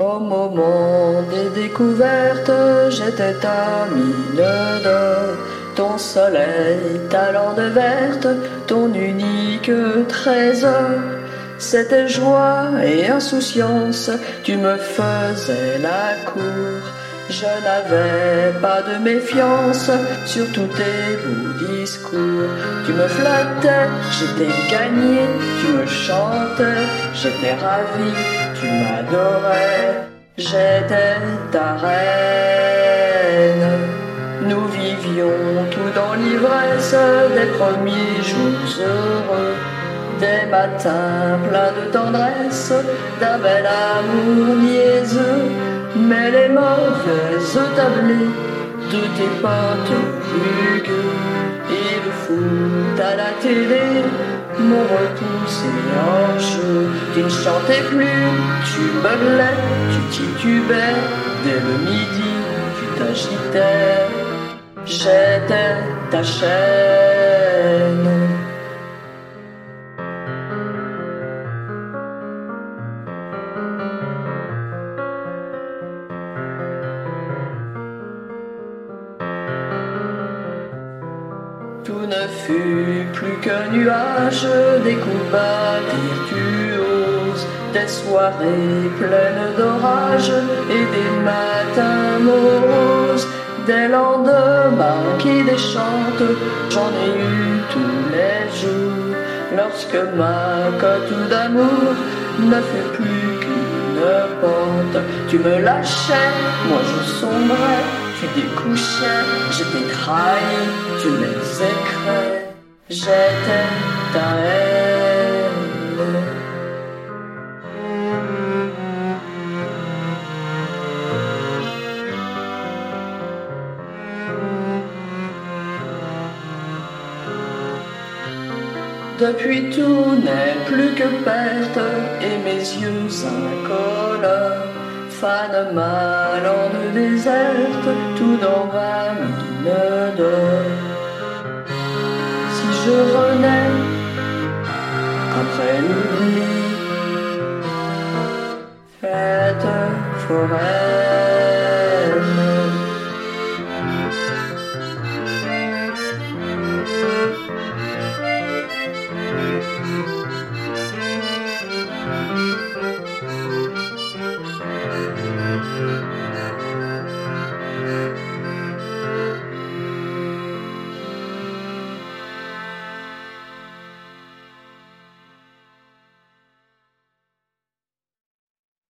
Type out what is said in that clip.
Au moment des découvertes, j'étais ta mine d'or, ton soleil, ta lande verte, ton unique trésor. C'était joie et insouciance, tu me faisais la cour. Je n'avais pas de méfiance sur tous tes beaux discours. Tu me flattais, j'étais gagné, tu me chantais, j'étais ravi, tu m'adorais, j'étais ta reine. Nous vivions tout dans l'ivresse des premiers jours heureux. Des matins pleins de tendresse, d'un bel amour niaiseux, mais les mauvaises tablées de tes potes rugueux le foot à la télé m'ont repoussé en jeu. Tu ne chantais plus, tu beuglais, tu titubais, dès le midi tu t'agitais. J'étais ta chaîne. Ne fut plus qu'un nuage, des combats virtuoses, des soirées pleines d'orage et des matins moroses, des lendemains qui déchantent, j'en ai eu tous les jours. Lorsque ma cote d'amour ne fut plus qu'une pente, tu me lâchais, moi je sombrais, tu découchais, j'étais trahi, tu m'exécrais, j'étais ta haine. Depuis tout n'est plus que perte et mes yeux incolores fanent ma lande déserte tout ma mine d'or. Si je renais après l'oubli, fête forêt.